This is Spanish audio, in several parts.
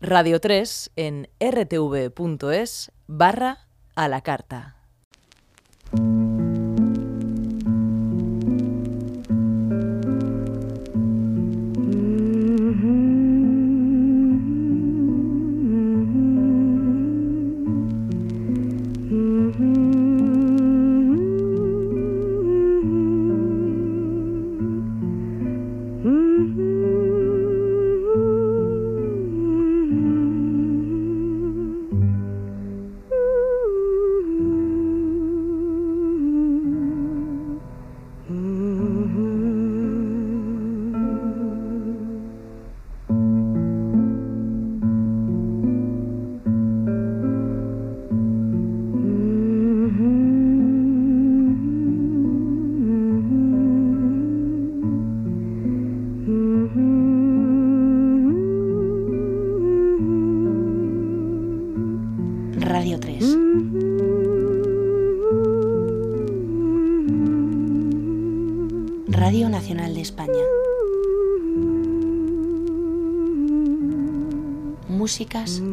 Radio 3 en rtv.es barra a la carta. Músicas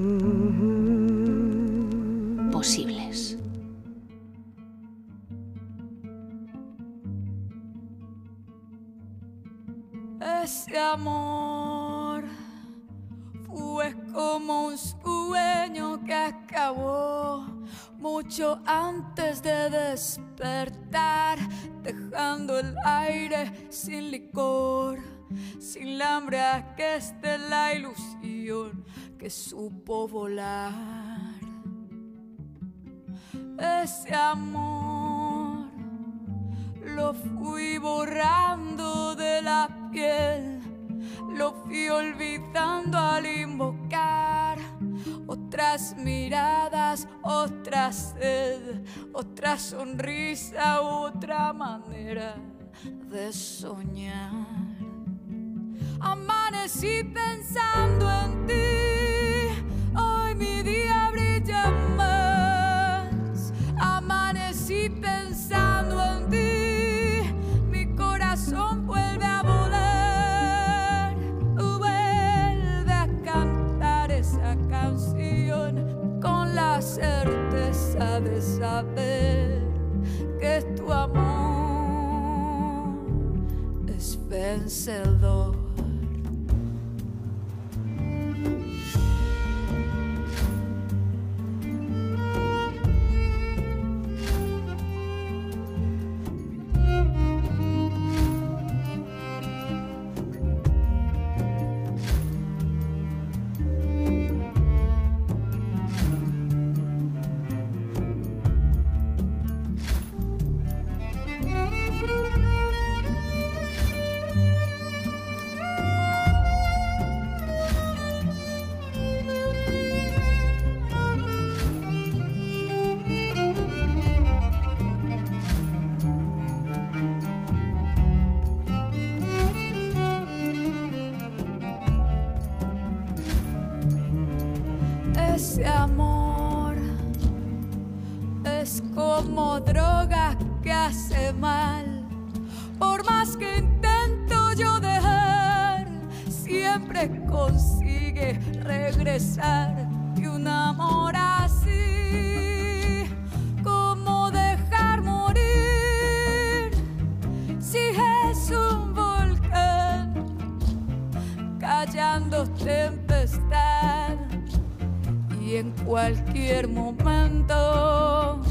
lo fui borrando de la piel, lo fui olvidando al invocar otras miradas, otra sed, otra sonrisa, otra manera de soñar. Amanecí pensando en ti, saber que tu amor es vencedor. Consigue regresar. Y un amor así, como dejar morir, si es un volcán callando tempestad y en cualquier momento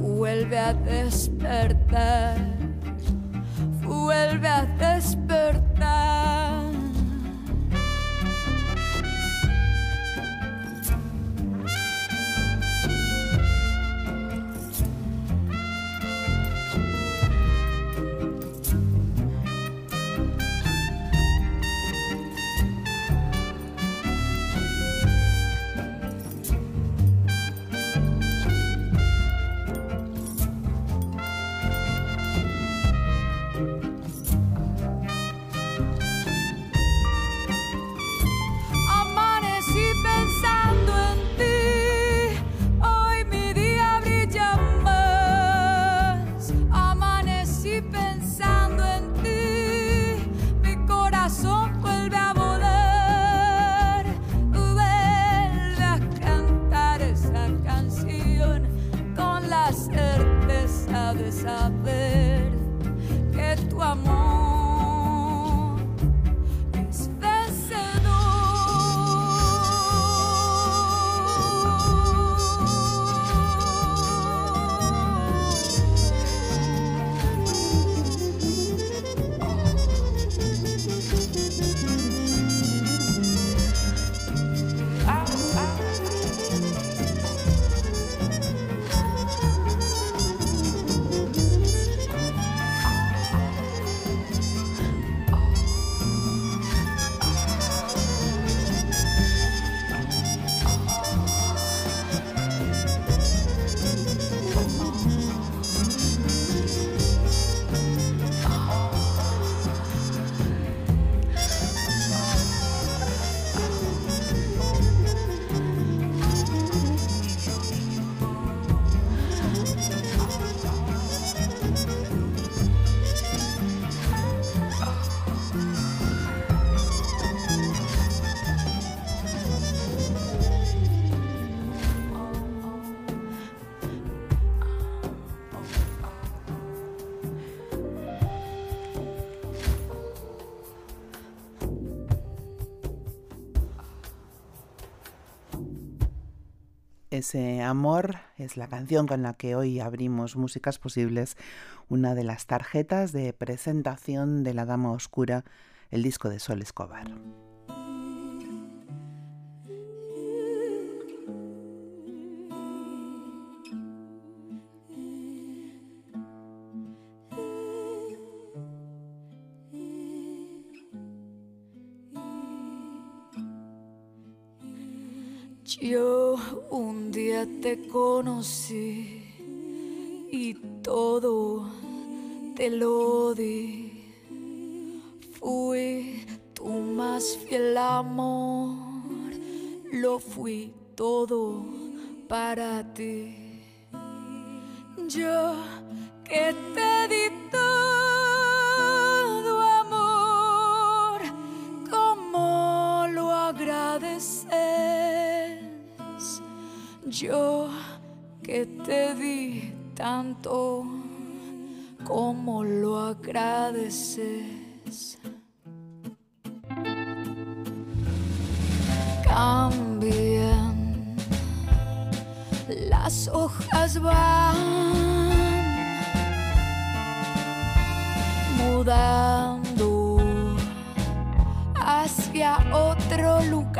vuelve a despertar, vuelve a despertar. Ese amor es la canción con la que hoy abrimos Músicas Posibles, una de las tarjetas de presentación de La Dama Oscura, el disco de Sol Escobar. Yo un día te conocí y todo te lo di. Fui tu más fiel amor, lo fui todo para ti. Yo que te di todo Yo que te di tanto, ¿cómo lo agradeces? Cambian, las hojas van mudando hacia otro lugar.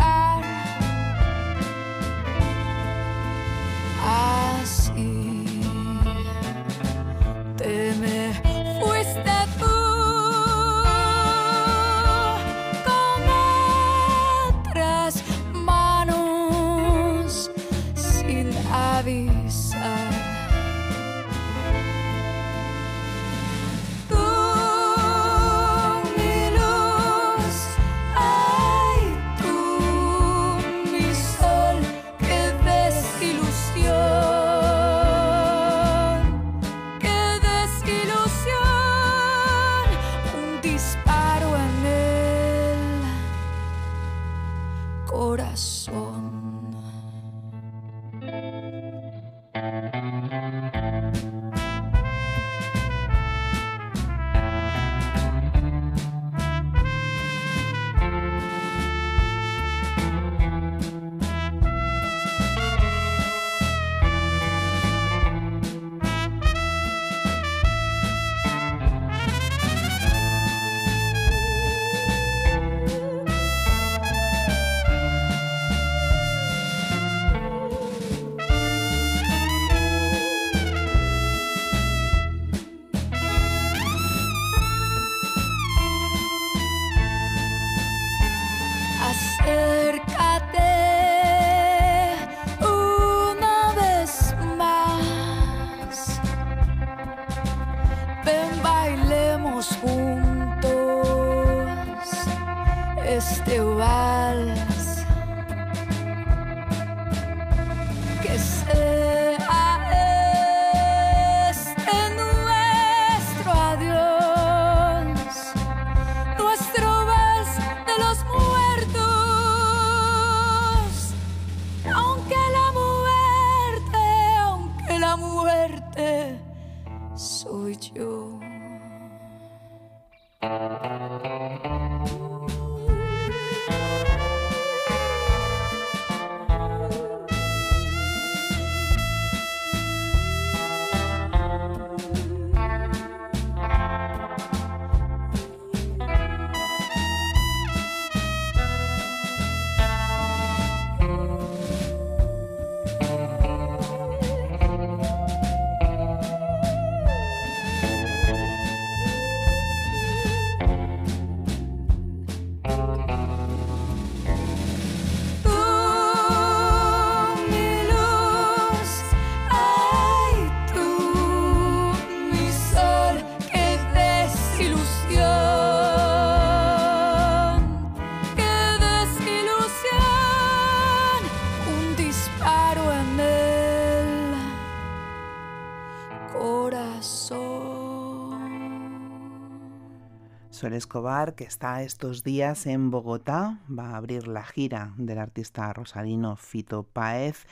Escobar, que está estos días en Bogotá, va a abrir la gira del artista rosarino Fito Páez.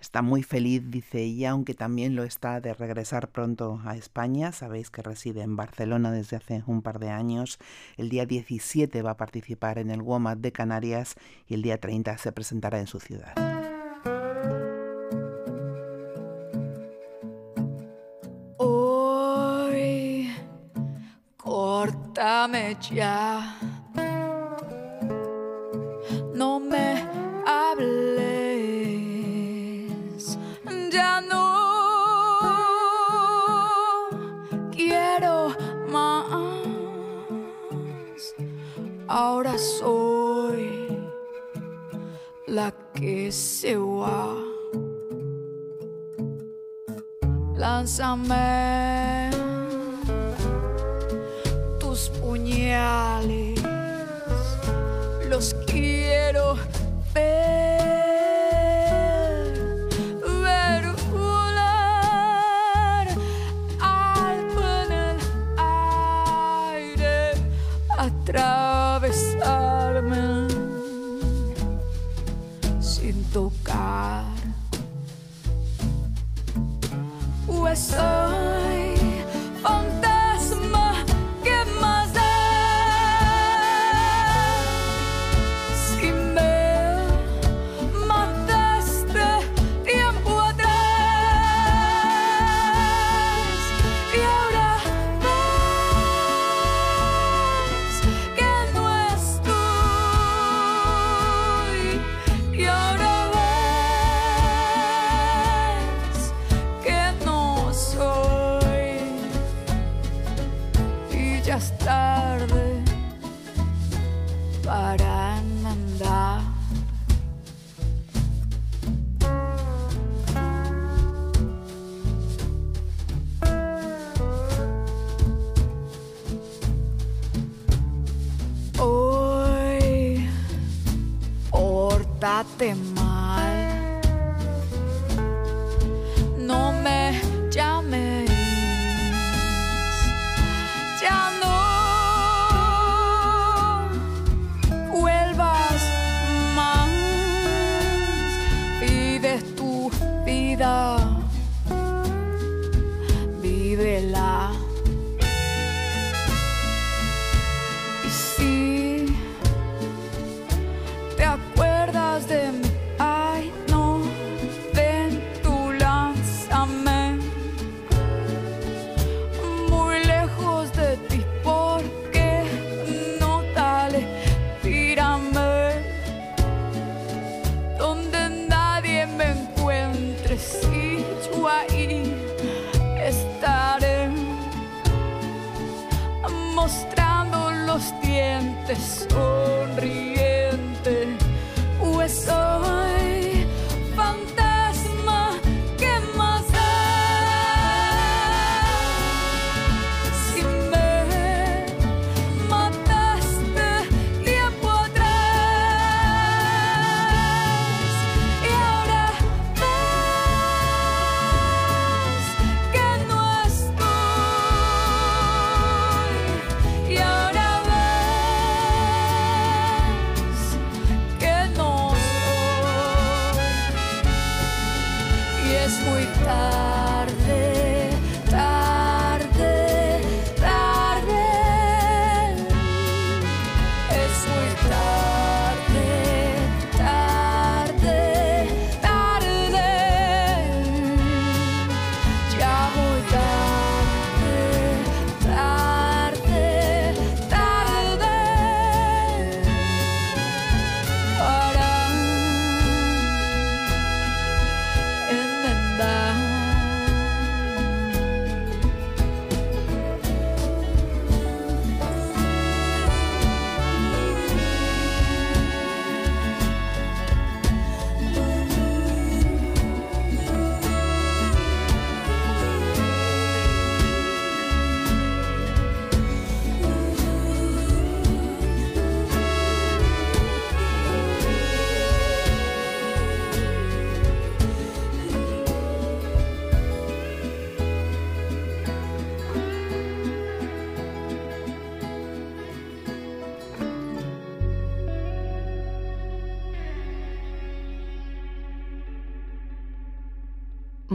Está muy feliz, dice ella, aunque también lo está de regresar pronto a España. Sabéis que reside en Barcelona desde hace un par de años. El día 17 va a participar en el WOMAD de Canarias y el día 30 se presentará en su ciudad. llames ya. No me hables, ya no quiero más. Ahora soy la que se va. Lánzame.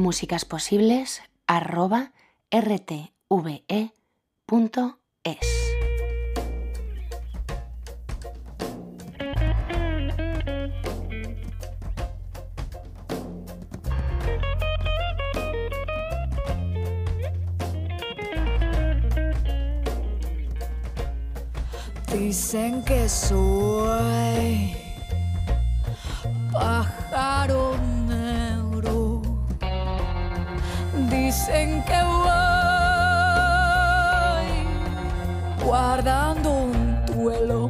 musicasposibles arroba rtv dicen que voy guardando un duelo.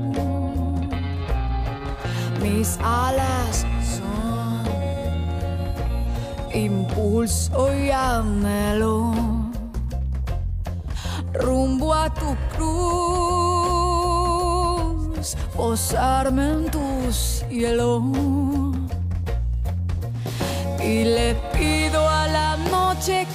Mis alas son impulso y anhelo. Rumbo a tu cruz, posarme en tu cielo. Y le pido a la noche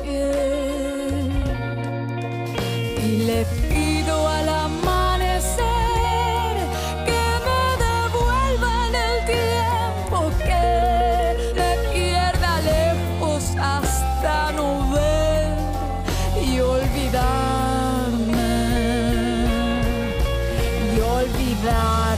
y le pido al amanecer que me devuelvan el tiempo que me pierda lejos hasta no ver y olvidarme. Y olvidar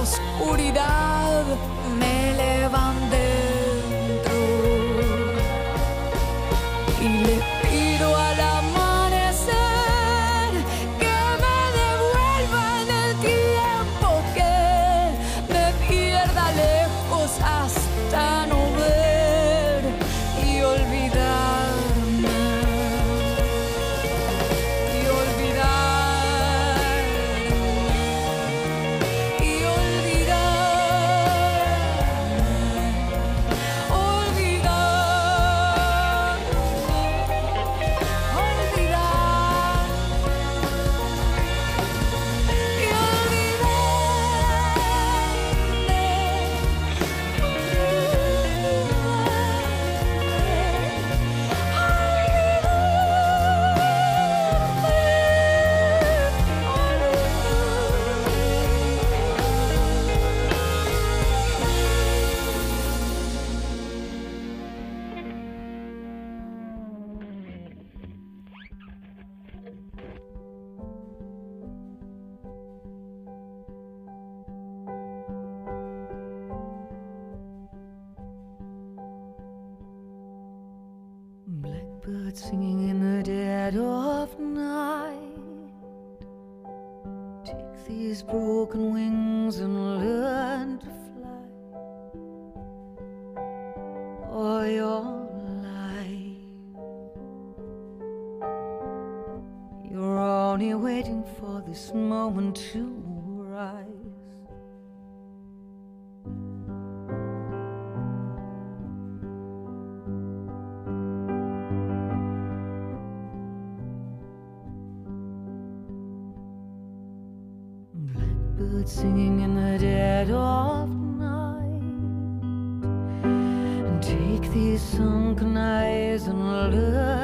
oscuridad me levanto. Blackbird singing in the dead of night. And take these sunken eyes and learn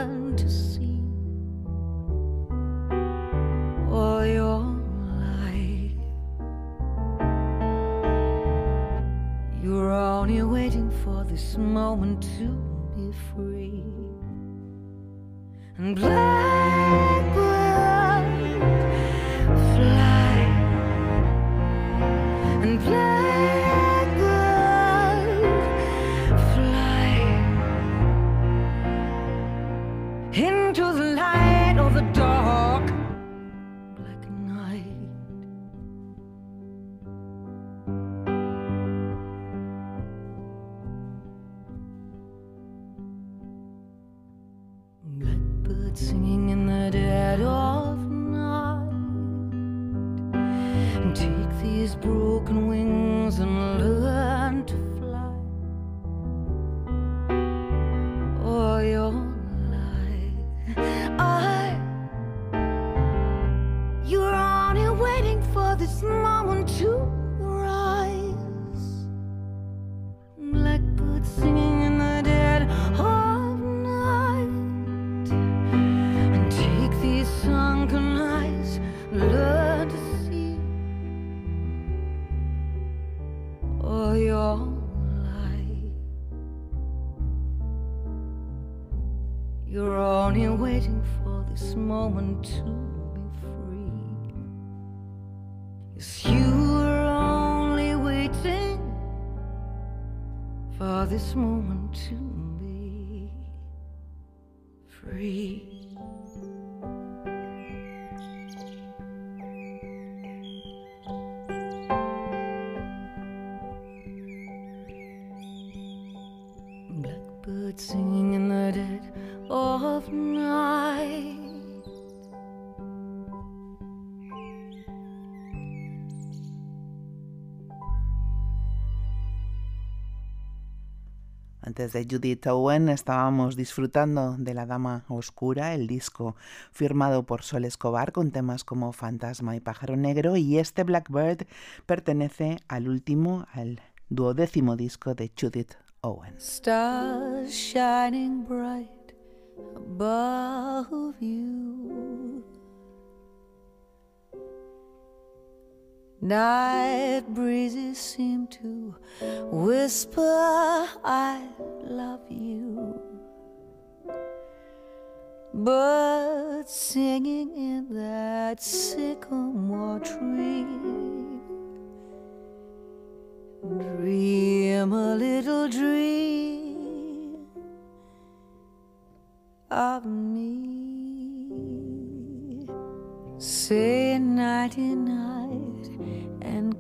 this moment to be free. Antes de Judith Owen estábamos disfrutando de La Dama Oscura, el disco firmado por Sol Escobar con temas como Fantasma y Pájaro Negro y este Blackbird pertenece al último, al duodécimo disco de Judith Owen. Shining bright above you. Night breezes seem to whisper, I love you. Birds singing in that sycamore tree. Dream a little dream of me. Say nighty night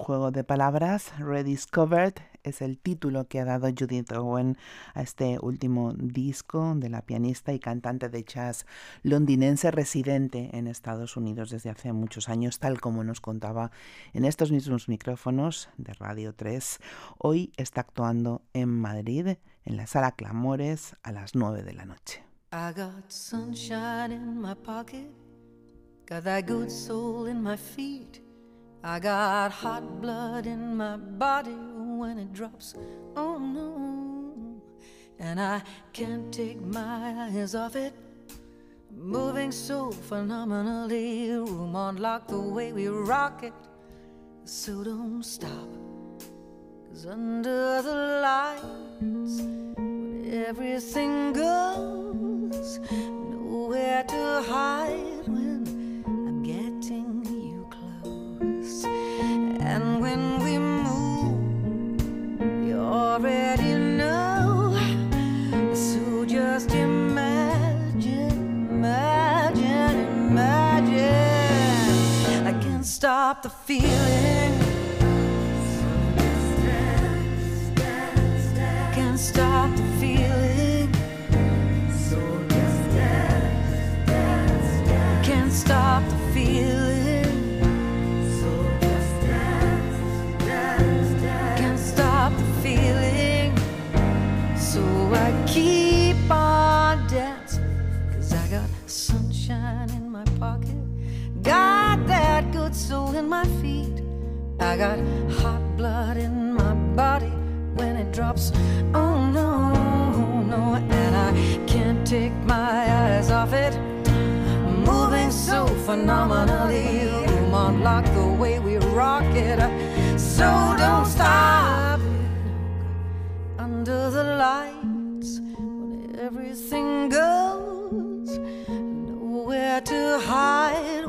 Juego de palabras, Rediscovered, es el título que ha dado Judith Owen a este último disco de la pianista y cantante de jazz londinense residente en Estados Unidos desde hace muchos años, tal como nos contaba en estos mismos micrófonos de Radio 3. Hoy está actuando en Madrid, en la sala Clamores, a las 9 de la noche. I got hot blood in my body when it drops. Oh no, and I can't take my eyes off it. Moving so phenomenally, room on lock the way we rock it. So don't stop, cause under the lights, when everything goes, nowhere to hide stop the feeling. Can't stop the feeling. Can't stop good in my feet. I got hot blood in my body when it drops. Oh no, no, and I can't take my eyes off it. Moving so phenomenally, room on lock the way we rock it. So don't stop under the lights when everything goes. Nowhere to hide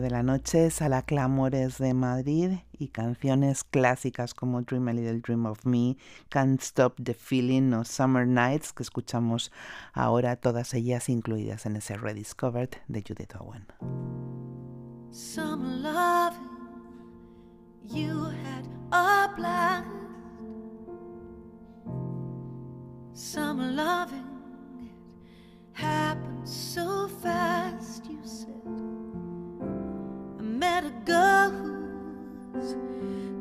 de la noche, Sala Clamores de Madrid y canciones clásicas como Dream a Little Dream of Me, Can't Stop the Feeling o Summer Nights que escuchamos ahora, todas ellas incluidas en ese Rediscovered de Judith Owen. Summer love, you had a blast. Summer loving happened so fast, you said. met a girl who's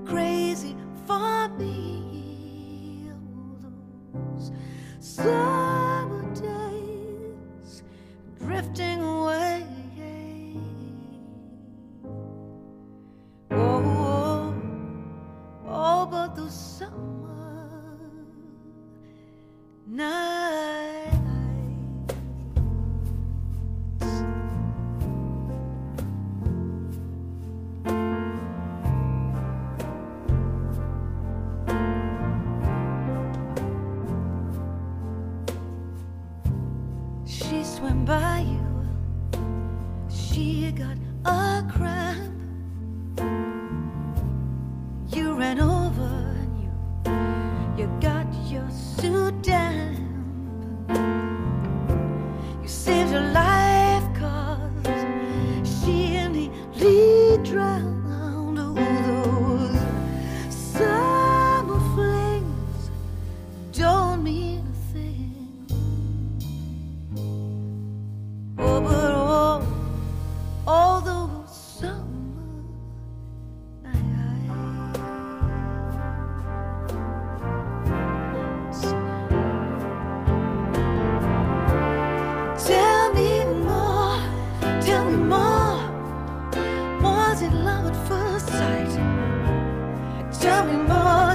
crazy for me. Those summer days drifting away. Oh, oh, oh but the summer night. at first sight. Tell me more.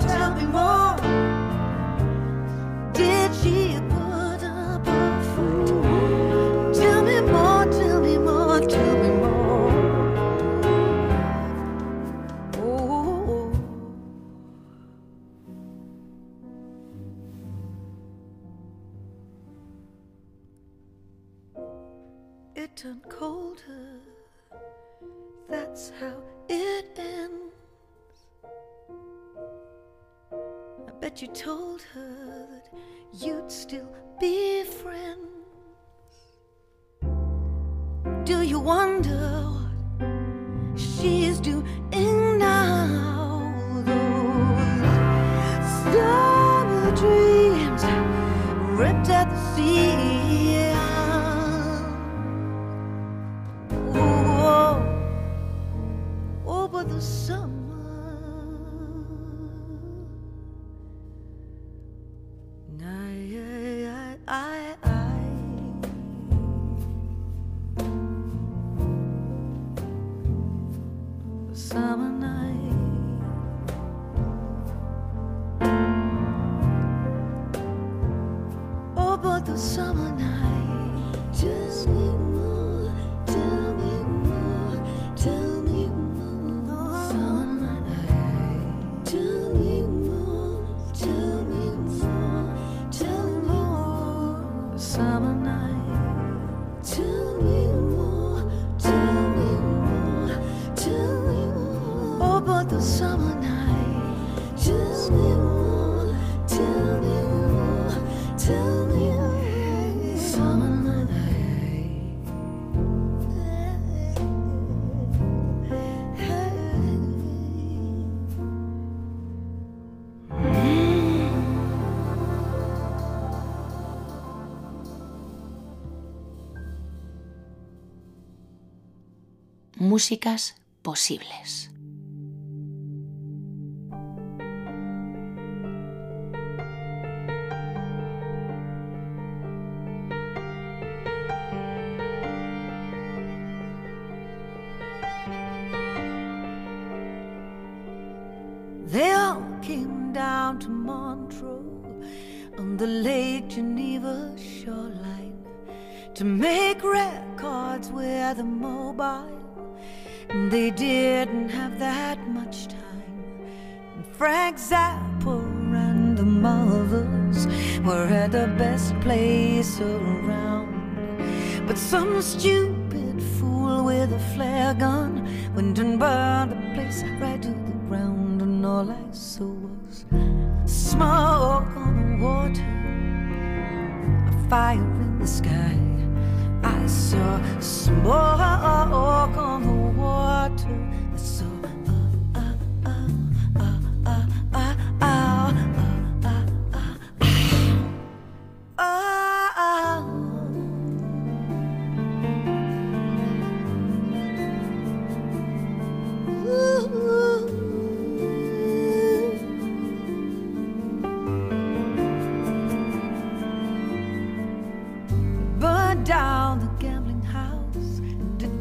músicas posibles.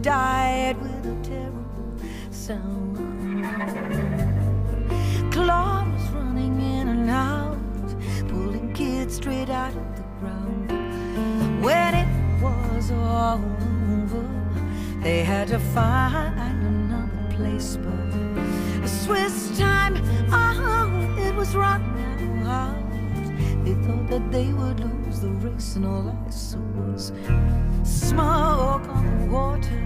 Died with a terrible sound. Claude was running in and out, pulling kids straight out of the ground. When it was all over, they had to find another place, but Swiss time, oh, it was running out. They thought that they would lose the race, and all I saw was smoke on the water,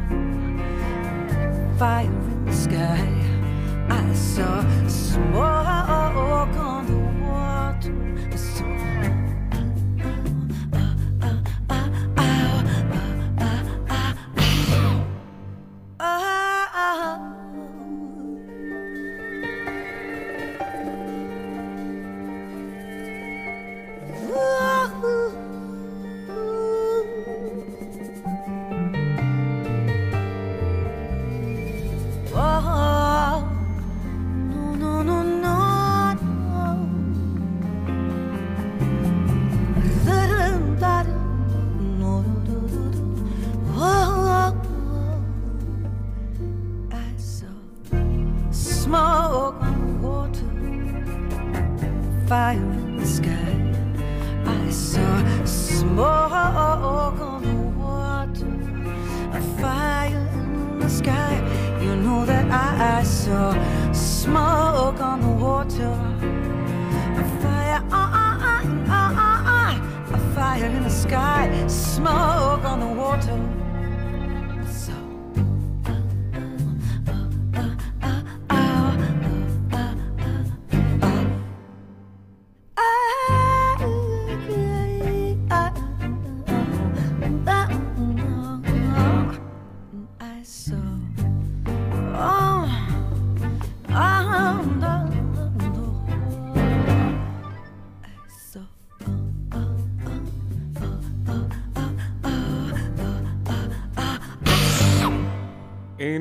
fire in the sky. I saw smoke on the water.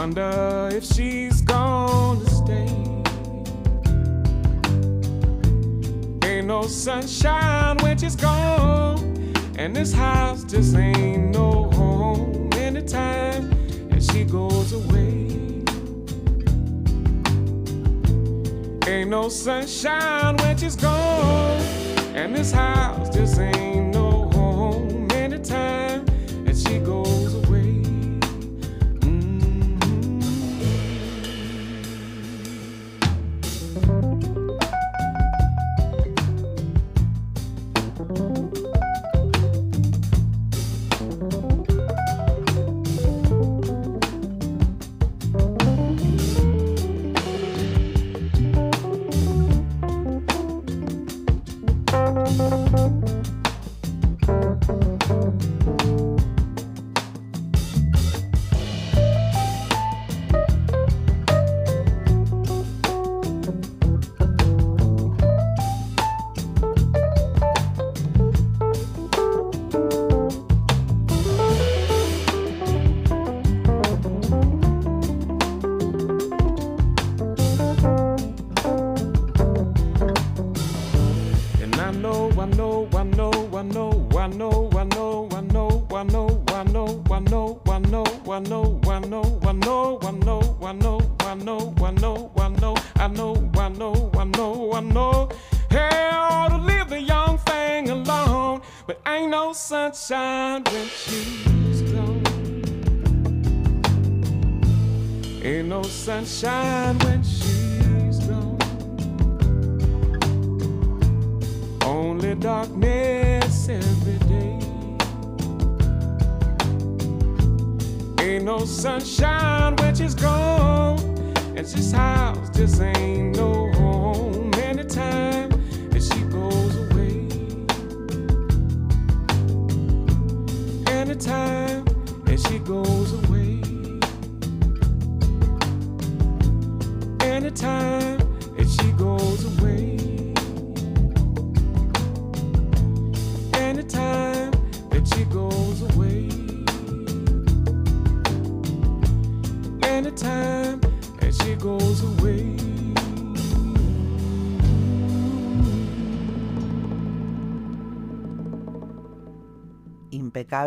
Wonder if she's gonna stay. Ain't no sunshine when she's gone. And this house just ain't no home anytime and she goes away. Ain't no sunshine when she's gone. And this house just ain't no home anytime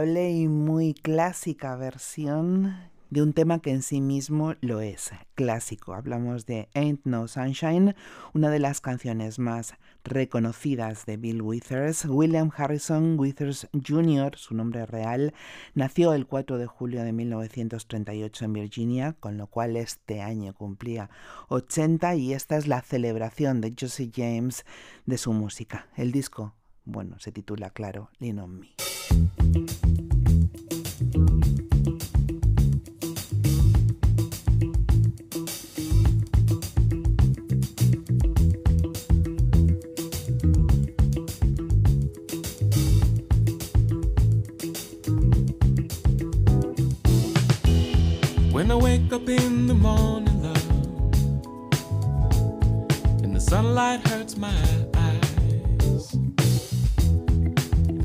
y muy clásica versión de un tema que en sí mismo lo es, clásico. Hablamos de Ain't No Sunshine, una de las canciones más reconocidas de Bill Withers. William Harrison Withers Jr., su nombre real, nació el 4 de julio de 1938 en Virginia, con lo cual este año cumplía 80 y esta es la celebración de Josie James de su música. El disco, bueno, se titula claro, Lean on Me. When I wake up in the morning, love, and the sunlight hurts my eyes,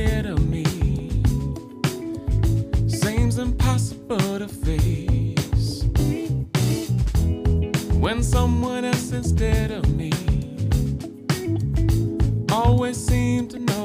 ahead of me seems impossible to face. When someone else instead of me always seem to know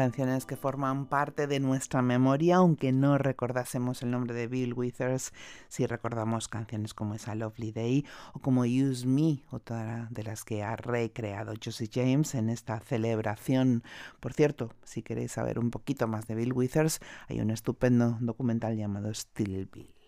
canciones que forman parte de nuestra memoria, aunque no recordásemos el nombre de Bill Withers, si recordamos canciones como esa Lovely Day o como Use Me, otra de las que ha recreado Josie James en esta celebración. Por cierto, si queréis saber un poquito más de Bill Withers, hay un estupendo documental llamado Still Bill.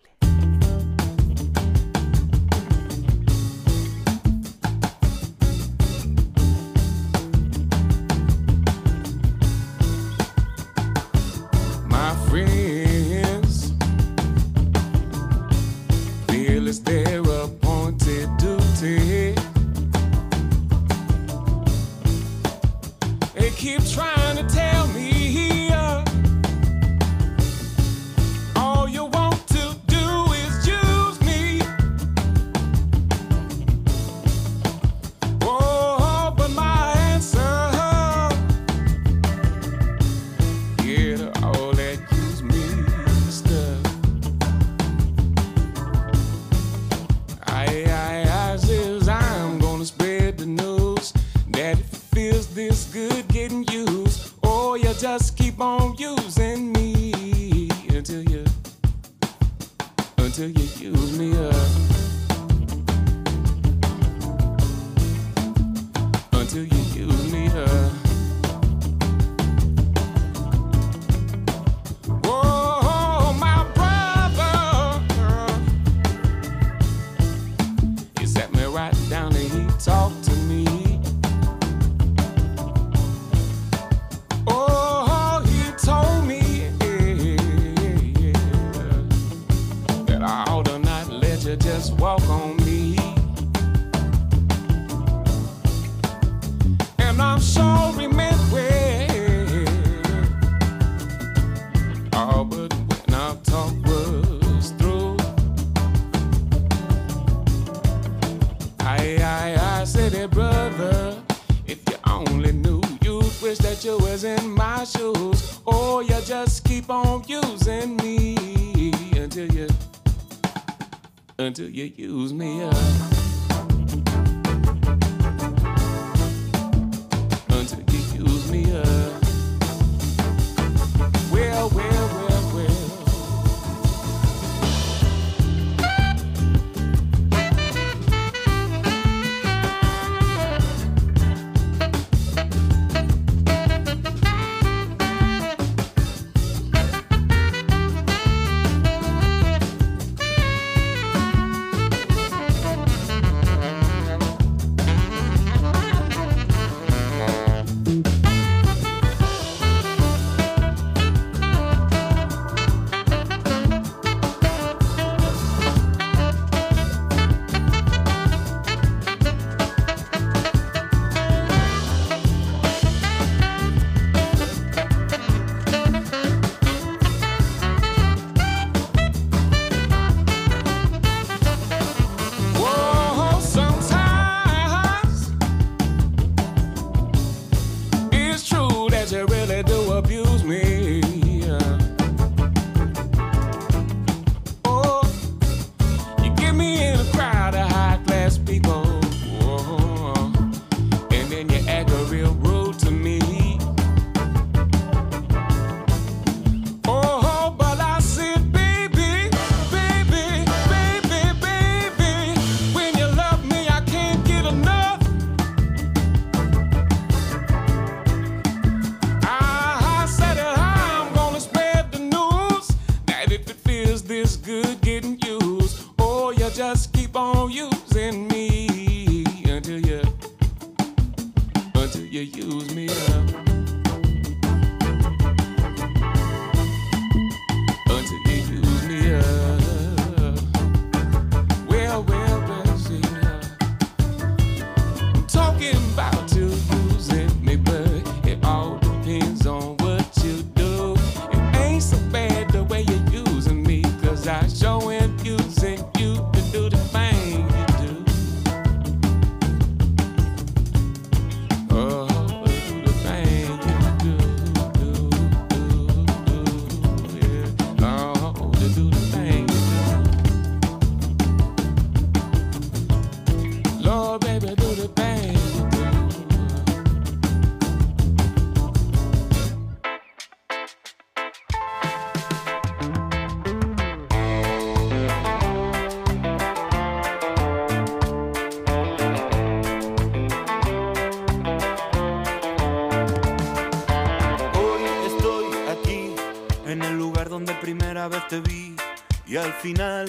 final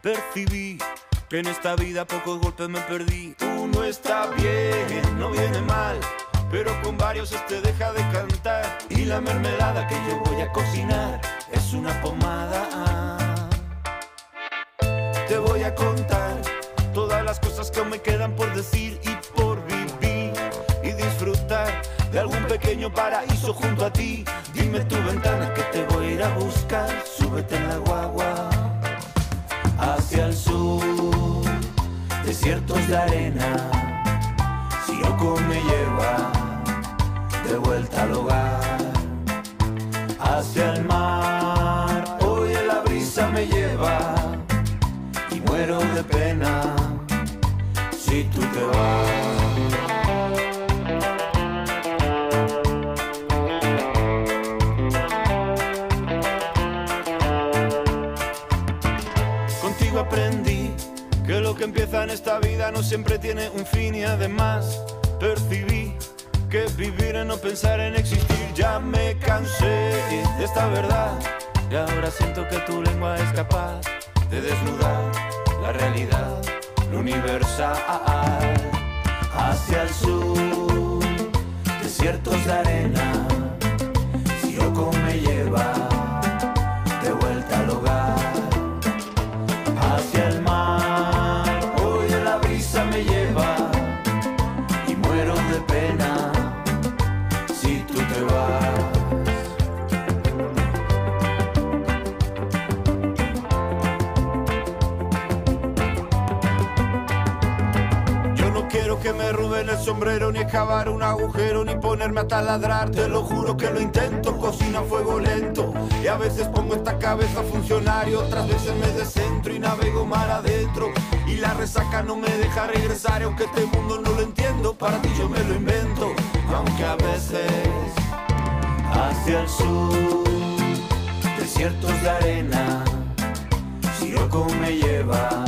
percibí que en esta vida pocos golpes me perdí. Uno está bien, no viene mal, pero con varios este deja de cantar. Y la mermelada que yo voy a cocinar es una pomada. Te voy a contar todas las cosas que aún me quedan por decir y por vivir y disfrutar de algún pequeño paraíso junto a ti. Dime tu ventana que te voy a ir a buscar, súbete en la guagua hacia el sur, desiertos de arena, si me lleva de vuelta al hogar, hacia el mar, hoy la brisa me lleva y muero de pena si tú te vas. En esta vida no siempre tiene un fin y además percibí que vivir es no pensar en existir. Ya me cansé de esta verdad y ahora siento que tu lengua es capaz de desnudar la realidad, lo universal hacia el sur, desiertos de arena, roben el sombrero, ni excavar un agujero, ni ponerme a taladrar. Te lo juro que lo intento, cocina a fuego lento. Y a veces pongo esta cabeza a funcionar otras veces me descentro y navego mar adentro. Y la resaca no me deja regresar, aunque este mundo no lo entiendo, para ti yo me lo invento. Aunque a veces hacia el sur, desiertos de arena, Siroco me lleva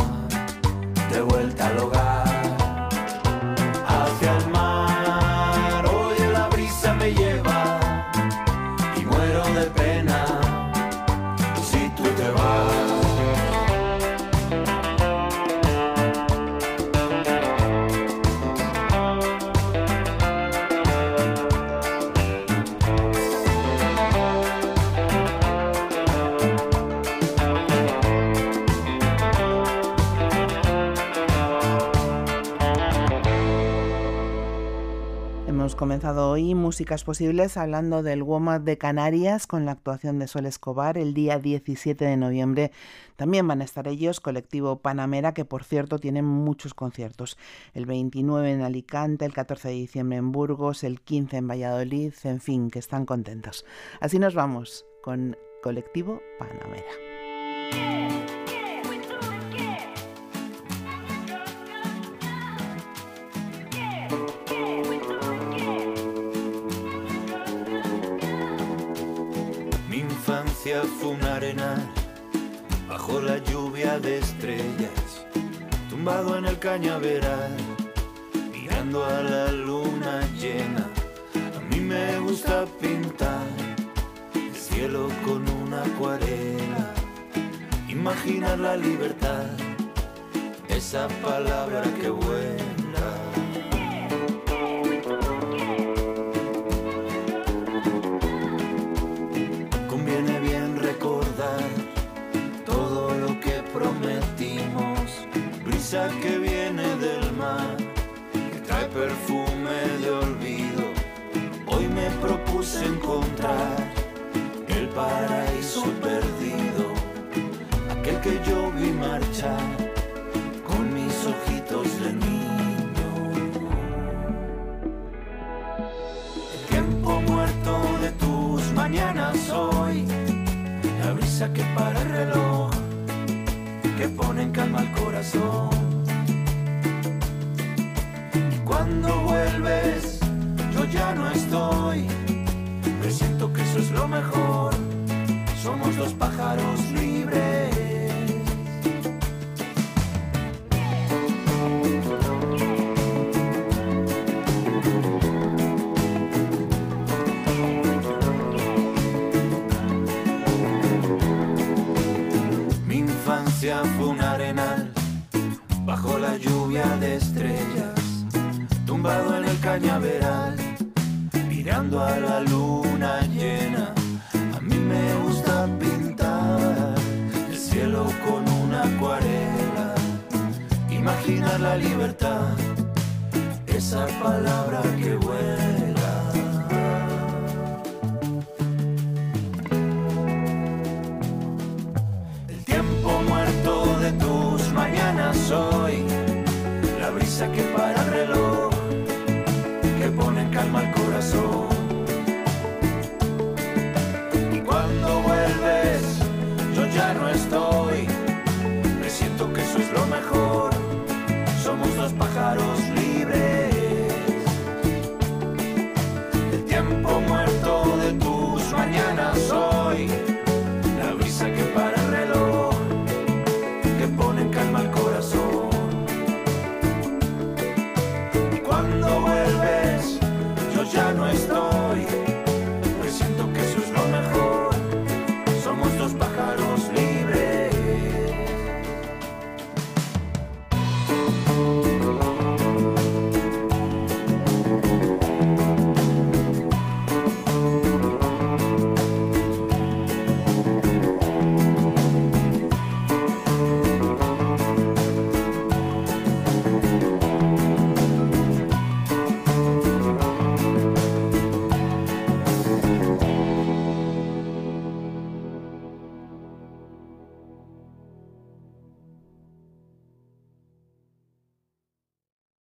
de vuelta al hogar. Comenzado hoy Músicas Posibles hablando del WOMAD de Canarias con la actuación de Sol Escobar el día 17 de noviembre. También van a estar ellos, colectivo Panamera, que por cierto tienen muchos conciertos. El 29 en Alicante, el 14 de diciembre en Burgos, el 15 en Valladolid, en fin, que están contentos. Así nos vamos con colectivo Panamera. Infancia fue un arenal bajo la lluvia de estrellas, tumbado en el cañaveral, mirando a la luna llena. A mí me gusta pintar el cielo con una acuarela, imaginar la libertad, esa palabra que vuela. Que viene del mar, que trae perfume de olvido. Hoy me propuse encontrar el paraíso perdido, aquel que yo vi marchar con mis ojitos de niño. El tiempo muerto de tus mañanas hoy, la brisa que para el reloj, que pone en calma el corazón. Cuando vuelves, yo ya no estoy, presiento que eso es lo mejor, somos dos pájaros libres. Mi infancia fue un arenal bajo la lluvia de estrellas, en el cañaveral, mirando a la luna llena. A mí me gusta pintar el cielo con una acuarela, imaginar la libertad, esa palabra que